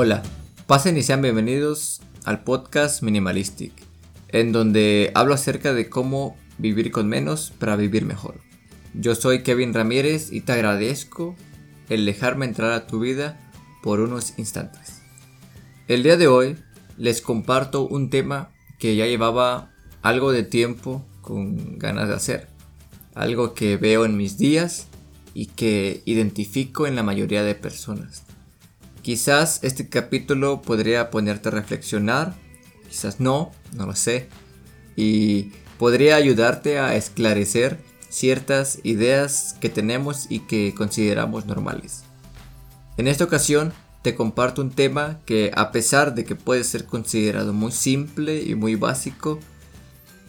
Hola, pasen y sean bienvenidos al podcast Minimalistic, en donde hablo acerca de cómo vivir con menos para vivir mejor. Yo soy Kevin Ramírez y te agradezco el dejarme entrar a tu vida por unos instantes. El día de hoy les comparto un tema que ya llevaba algo de tiempo con ganas de hacer. Algo que veo en mis días y que identifico en la mayoría de personas. Quizás este capítulo podría ponerte a reflexionar, quizás no, no lo sé. Y podría ayudarte a esclarecer ciertas ideas que tenemos y que consideramos normales. En esta ocasión te comparto un tema que a pesar de que puede ser considerado muy simple y muy básico,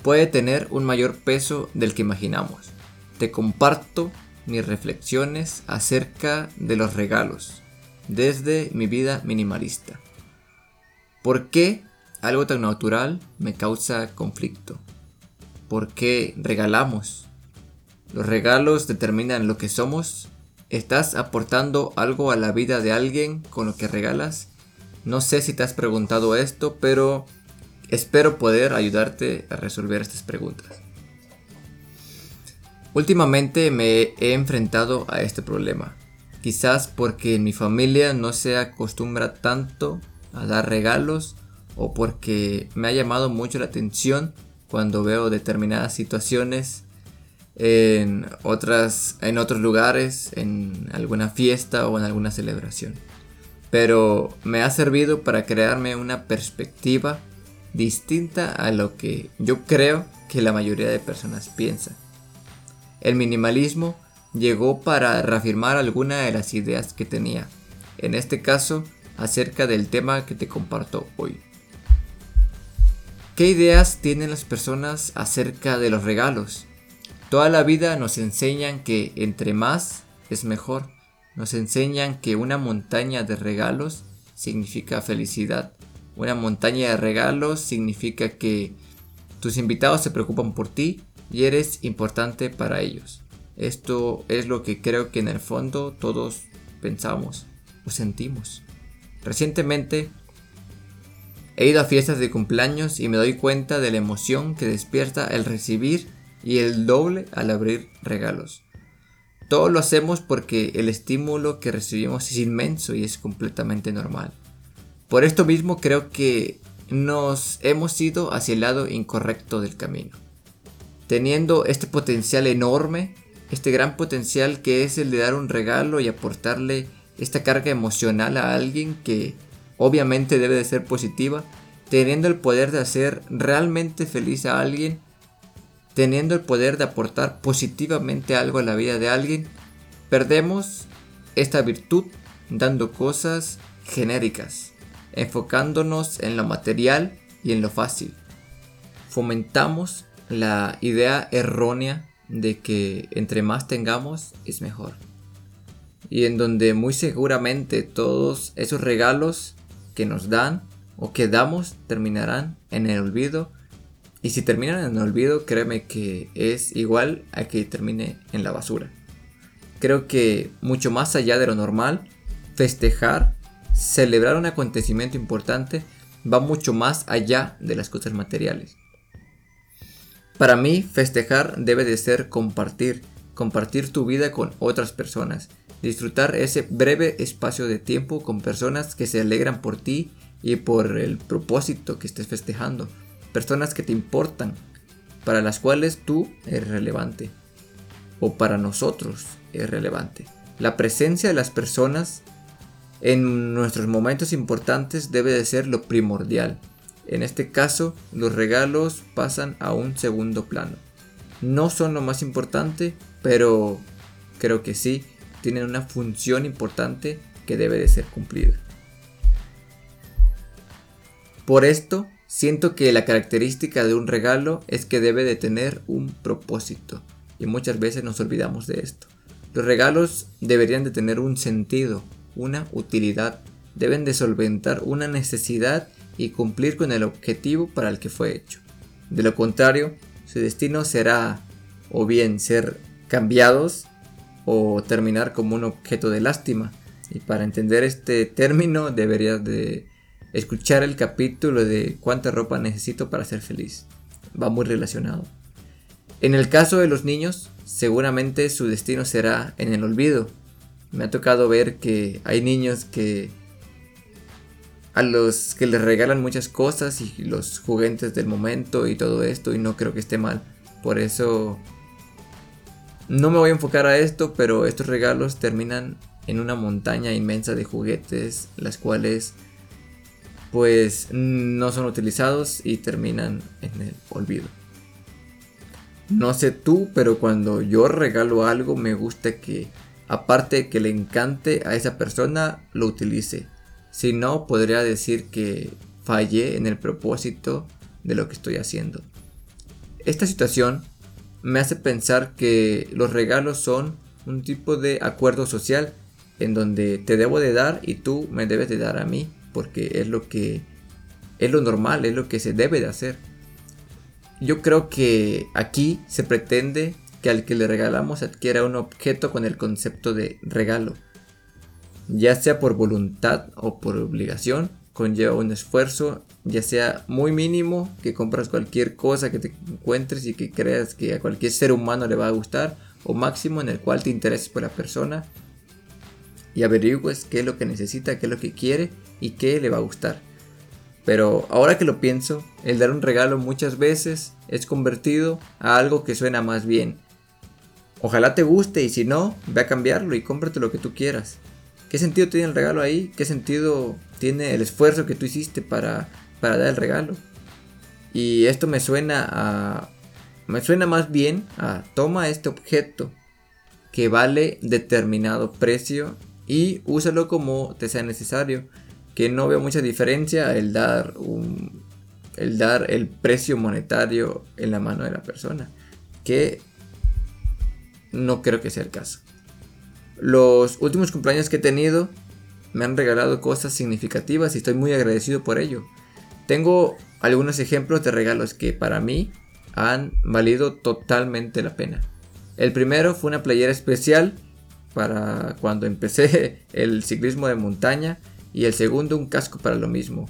puede tener un mayor peso del que imaginamos. Te comparto mis reflexiones acerca de los regalos desde mi vida minimalista. ¿Por qué algo tan natural me causa conflicto? ¿Por qué regalamos? Los regalos determinan lo que somos. ¿Estás aportando algo a la vida de alguien con lo que regalas? No sé si te has preguntado esto, pero espero poder ayudarte a resolver estas preguntas. Últimamente me he enfrentado a este problema. Quizás porque en mi familia no se acostumbra tanto a dar regalos o porque me ha llamado mucho la atención cuando veo determinadas situaciones en otras en otros lugares, en alguna fiesta o en alguna celebración. Pero me ha servido para crearme una perspectiva distinta a lo que yo creo que la mayoría de personas piensan. El minimalismo llegó para reafirmar alguna de las ideas que tenía, en este caso acerca del tema que te comparto hoy. ¿Qué ideas tienen las personas acerca de los regalos? Toda la vida nos enseñan que entre más es mejor. Nos enseñan que una montaña de regalos significa felicidad. Una montaña de regalos significa que tus invitados se preocupan por ti y eres importante para ellos. Esto es lo que creo que en el fondo todos pensamos o sentimos. Recientemente he ido a fiestas de cumpleaños y me doy cuenta de la emoción que despierta el recibir y el doble al abrir regalos. Todo lo hacemos porque el estímulo que recibimos es inmenso y es completamente normal. Por esto mismo creo que nos hemos ido hacia el lado incorrecto del camino. Teniendo este potencial enorme, este gran potencial que es el de dar un regalo y aportarle esta carga emocional a alguien que obviamente debe de ser positiva, teniendo el poder de hacer realmente feliz a alguien, teniendo el poder de aportar positivamente algo a la vida de alguien, perdemos esta virtud dando cosas genéricas, enfocándonos en lo material y en lo fácil. Fomentamos la idea errónea de que entre más tengamos es mejor. Y en donde muy seguramente todos esos regalos que nos dan o que damos terminarán en el olvido. Y si terminan en el olvido, créeme que es igual a que termine en la basura. Creo que mucho más allá de lo normal, festejar, celebrar un acontecimiento importante, va mucho más allá de las cosas materiales. Para mí, festejar debe de ser compartir, compartir tu vida con otras personas, disfrutar ese breve espacio de tiempo con personas que se alegran por ti y por el propósito que estés festejando, personas que te importan, para las cuales tú eres relevante, o para nosotros es relevante. La presencia de las personas en nuestros momentos importantes debe de ser lo primordial. En este caso, los regalos pasan a un segundo plano. No son lo más importante, pero creo que sí tienen una función importante que debe de ser cumplida. Por esto, siento que la característica de un regalo es que debe de tener un propósito, y muchas veces nos olvidamos de esto. Los regalos deberían de tener un sentido, una utilidad, deben de solventar una necesidad y cumplir con el objetivo para el que fue hecho. De lo contrario, su destino será o bien ser cambiados o terminar como un objeto de lástima Y para entender este término deberías de escuchar el capítulo de cuánta ropa necesito para ser feliz. Va muy relacionado. En el caso de los niños, seguramente su destino será en el olvido. Me ha tocado ver que hay niños que a los que les regalan muchas cosas y los juguetes del momento y todo esto y no creo que esté mal. Por eso no me voy a enfocar a esto, pero estos regalos terminan en una montaña inmensa de juguetes, las cuales pues no son utilizados y terminan en el olvido. No sé tú, pero cuando yo regalo algo me gusta que aparte que le encante a esa persona, lo utilice. Si no, podría decir que fallé en el propósito de lo que estoy haciendo. Esta situación me hace pensar que los regalos son un tipo de acuerdo social en donde te debo de dar y tú me debes de dar a mí porque es lo que es lo normal, es lo que se debe de hacer. Yo creo que aquí se pretende que al que le regalamos adquiera un objeto con el concepto de regalo. Ya sea por voluntad o por obligación, conlleva un esfuerzo, ya sea muy mínimo, que compras cualquier cosa que te encuentres y que creas que a cualquier ser humano le va a gustar, o máximo en el cual te intereses por la persona y averigües qué es lo que necesita, qué es lo que quiere y qué le va a gustar. Pero ahora que lo pienso, el dar un regalo muchas veces es convertido a algo que suena más bien. Ojalá te guste y si no, ve a cambiarlo y cómprate lo que tú quieras. ¿Qué sentido tiene el regalo ahí? ¿Qué sentido tiene el esfuerzo que tú hiciste para, para dar el regalo? Y esto me suena a... Me suena más bien a toma este objeto que vale determinado precio y úsalo como te sea necesario. Que no veo mucha diferencia el dar un, el dar el precio monetario en la mano de la persona. Que no creo que sea el caso. Los últimos cumpleaños que he tenido me han regalado cosas significativas y estoy muy agradecido por ello. Tengo algunos ejemplos de regalos que para mí han valido totalmente la pena. El primero fue una playera especial para cuando empecé el ciclismo de montaña y el segundo un casco para lo mismo.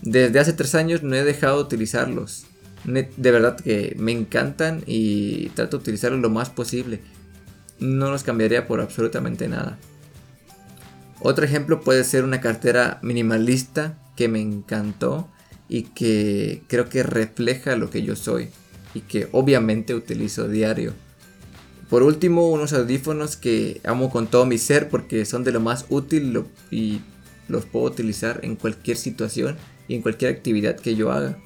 Desde hace tres años no he dejado de utilizarlos. De verdad que me encantan y trato de utilizarlos lo más posible. No los cambiaría por absolutamente nada. Otro ejemplo puede ser una cartera minimalista que me encantó y que creo que refleja lo que yo soy y que obviamente utilizo diario. Por último, unos audífonos que amo con todo mi ser porque son de lo más útil y los puedo utilizar en cualquier situación y en cualquier actividad que yo haga.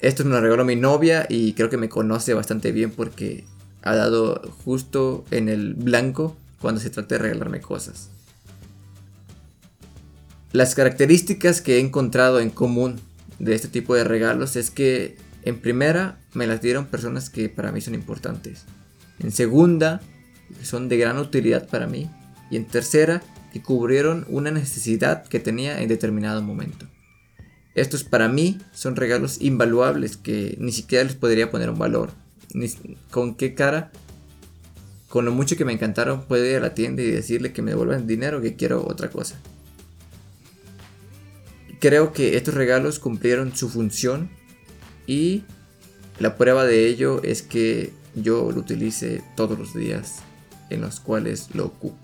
Esto me lo regaló mi novia y creo que me conoce bastante bien porque ha dado justo en el blanco cuando se trata de regalarme cosas. Las características que he encontrado en común de este tipo de regalos es que en primera me las dieron personas que para mí son importantes. En segunda, son de gran utilidad para mí. Y en tercera, que cubrieron una necesidad que tenía en determinado momento. Estos para mí son regalos invaluables que ni siquiera les podría poner un valor. Con qué cara, con lo mucho que me encantaron, puedo ir a la tienda y decirle que me devuelvan dinero que quiero otra cosa. Creo que estos regalos cumplieron su función y la prueba de ello es que yo lo utilice todos los días en los cuales lo ocupo.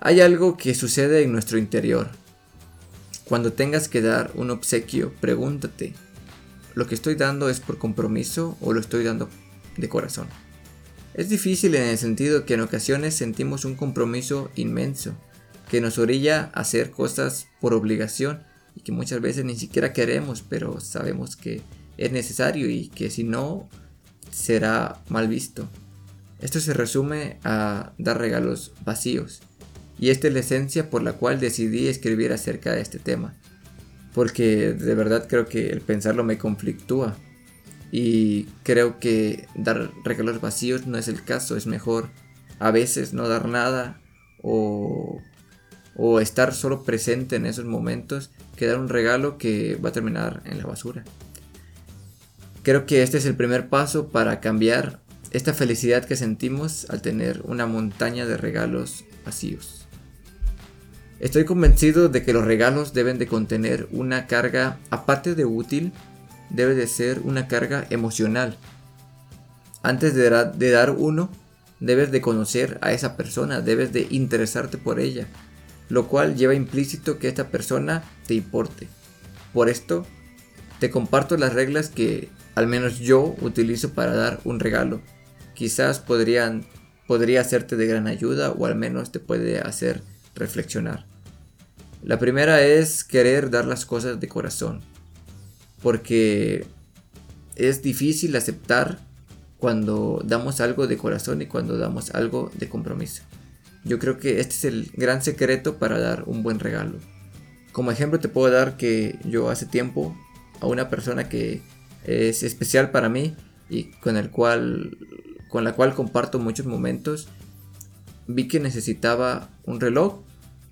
Hay algo que sucede en nuestro interior. Cuando tengas que dar un obsequio, pregúntate, ¿lo que estoy dando es por compromiso o lo estoy dando de corazón? Es difícil en el sentido que en ocasiones sentimos un compromiso inmenso, que nos orilla a hacer cosas por obligación y que muchas veces ni siquiera queremos, pero sabemos que es necesario y que si no será mal visto. Esto se resume a dar regalos vacíos. Y esta es la esencia por la cual decidí escribir acerca de este tema. Porque de verdad creo que el pensarlo me conflictúa. Y creo que dar regalos vacíos no es el caso. Es mejor a veces no dar nada o, estar solo presente en esos momentos que dar un regalo que va a terminar en la basura. Creo que este es el primer paso para cambiar esta felicidad que sentimos al tener una montaña de regalos vacíos. Estoy convencido de que los regalos deben de contener una carga, aparte de útil, debe de ser una carga emocional. Antes de, dar uno, debes de conocer a esa persona, debes de interesarte por ella, lo cual lleva implícito que esta persona te importe. Por esto, te comparto las reglas que al menos yo utilizo para dar un regalo. Quizás podrían, podría hacerte de gran ayuda o al menos te puede hacer reflexionar. La primera es querer dar las cosas de corazón. Porque es difícil aceptar cuando damos algo de corazón y cuando damos algo de compromiso. Yo creo que este es el gran secreto para dar un buen regalo. Como ejemplo te puedo dar que yo hace tiempo a una persona que es especial para mí y con el cual con la cual comparto muchos momentos vi que necesitaba un reloj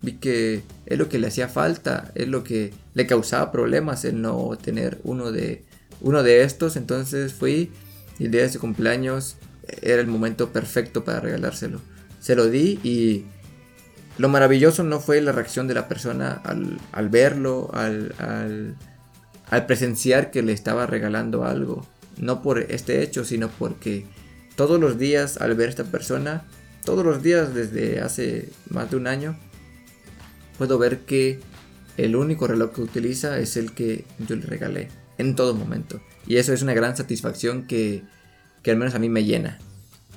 vi que es lo que le hacía falta es lo que le causaba problemas el no tener uno de uno de estos entonces fui y el día de su cumpleaños era el momento perfecto para regalárselo se lo di y lo maravilloso no fue la reacción de la persona al, verlo al al presenciar que le estaba regalando algo. No por este hecho, sino porque todos los días al ver esta persona, todos los días desde hace más de un año, puedo ver que el único reloj que utiliza es el que yo le regalé en todo momento. Y eso es una gran satisfacción que, que al menos a mí me llena.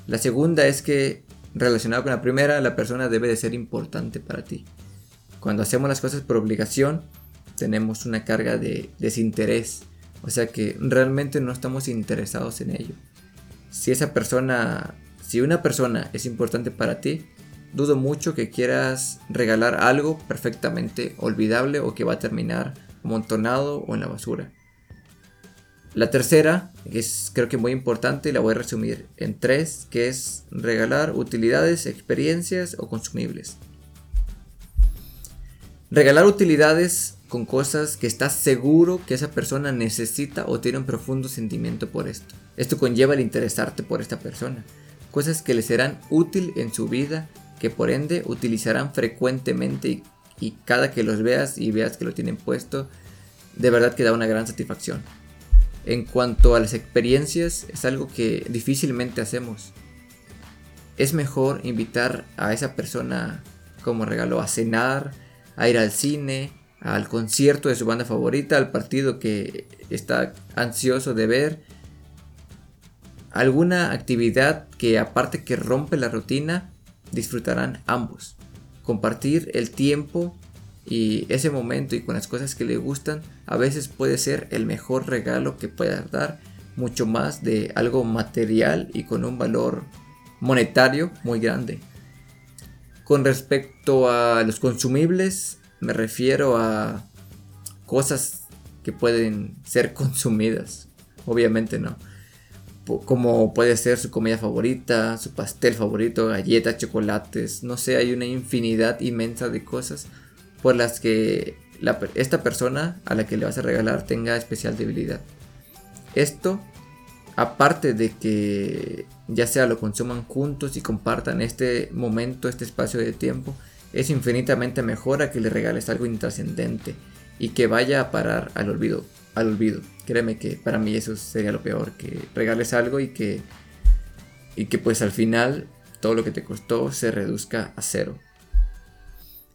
La segunda es que, relacionado con la primera, la persona debe de ser importante para ti. Cuando hacemos las cosas por obligación, tenemos una carga de desinterés. O sea que realmente no estamos interesados en ello. Si esa persona, si una persona es importante para ti, dudo mucho que quieras regalar algo perfectamente olvidable o que va a terminar amontonado o en la basura. La tercera, que es creo que muy importante, la voy a resumir en tres, que es regalar utilidades, experiencias o consumibles. Regalar utilidades con cosas que estás seguro que esa persona necesita o tiene un profundo sentimiento por esto. Esto conlleva el interesarte por esta persona. Cosas que le serán útil en su vida, que por ende utilizarán frecuentemente y, cada que los veas y veas que lo tienen puesto, de verdad que da una gran satisfacción. En cuanto a las experiencias, es algo que difícilmente hacemos. Es mejor invitar a esa persona como regalo a cenar, a ir al cine, al concierto de su banda favorita, al partido que está ansioso de ver, alguna actividad que aparte que rompe la rutina, disfrutarán ambos. Compartir el tiempo y ese momento y con las cosas que le gustan a veces puede ser el mejor regalo que puedas dar, mucho más de algo material y con un valor monetario muy grande. Con respecto a los consumibles, me refiero a cosas que pueden ser consumidas. Obviamente no. Como puede ser su comida favorita, su pastel favorito, galletas, chocolates. No sé, hay una infinidad inmensa de cosas por las que esta persona a la que le vas a regalar tenga especial debilidad. Esto, aparte de que ya sea lo consuman juntos y compartan este momento, este espacio de tiempo, es infinitamente mejor a que le regales algo intrascendente y que vaya a parar al olvido. Al olvido. Créeme que para mí eso sería lo peor, que regales algo y que y que pues al final todo lo que te costó se reduzca a cero.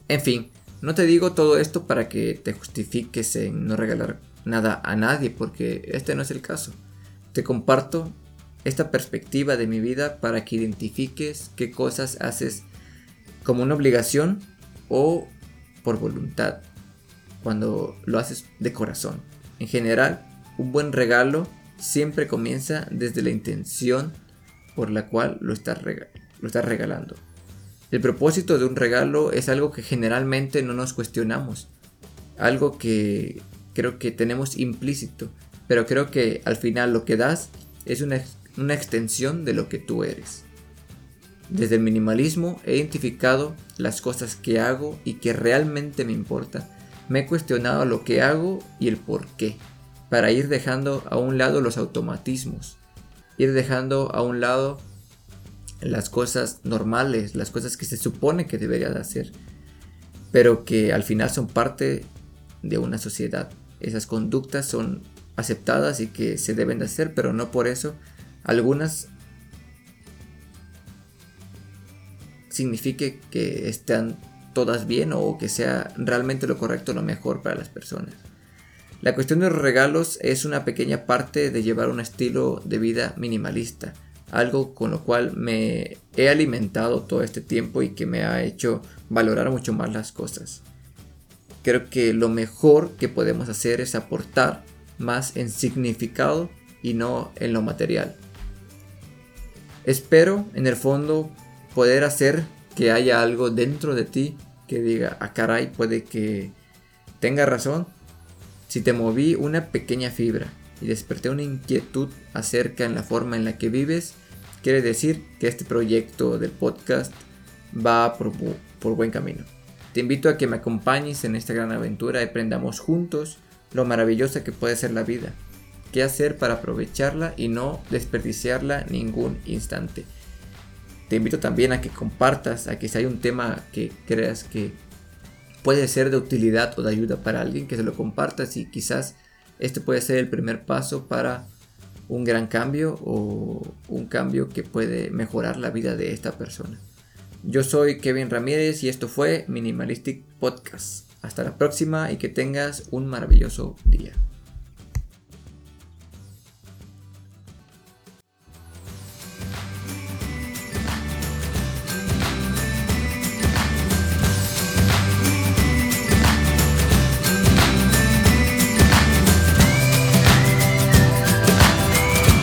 En fin, no te digo todo esto para que te justifiques en no regalar nada a nadie, porque este no es el caso. Te comparto esta perspectiva de mi vida para que identifiques qué cosas haces como una obligación o por voluntad, cuando lo haces de corazón. En general, un buen regalo siempre comienza desde la intención por la cual lo estás, regalando. El propósito de un regalo es algo que generalmente no nos cuestionamos, algo que creo que tenemos implícito, pero creo que al final lo que das es una, una extensión de lo que tú eres. Desde el minimalismo he identificado las cosas que hago y que realmente me importan. Me he cuestionado lo que hago y el por qué, para ir dejando a un lado los automatismos, ir dejando a un lado las cosas normales, las cosas que se supone que debería de hacer. pero que al final son parte de una sociedad. Esas conductas son aceptadas y que se deben de hacer, pero no por eso algunas signifique que están todas bien o que sea realmente lo correcto, lo mejor para las personas. La cuestión de los regalos es una pequeña parte de llevar un estilo de vida minimalista, algo con lo cual me he alimentado todo este tiempo y que me ha hecho valorar mucho más las cosas. Creo que lo mejor que podemos hacer es aportar más en significado y no en lo material. Espero en el fondo poder hacer que haya algo dentro de ti que diga, ah, caray, puede que tenga razón si te moví una pequeña fibra y desperté una inquietud acerca en la forma en la que vives, quiere decir que este proyecto del podcast va por, por buen camino. Te invito a que me acompañes en esta gran aventura y aprendamos juntos lo maravillosa que puede ser la vida, qué hacer para aprovecharla y no desperdiciarla ningún instante. Te invito también a que compartas, a que si hay un tema que creas que puede ser de utilidad o de ayuda para alguien, que se lo compartas y quizás este puede ser el primer paso para un gran cambio o un cambio que puede mejorar la vida de esta persona. Yo soy Kevin Ramírez y esto fue Minimalistic Podcast. Hasta la próxima y que tengas un maravilloso día.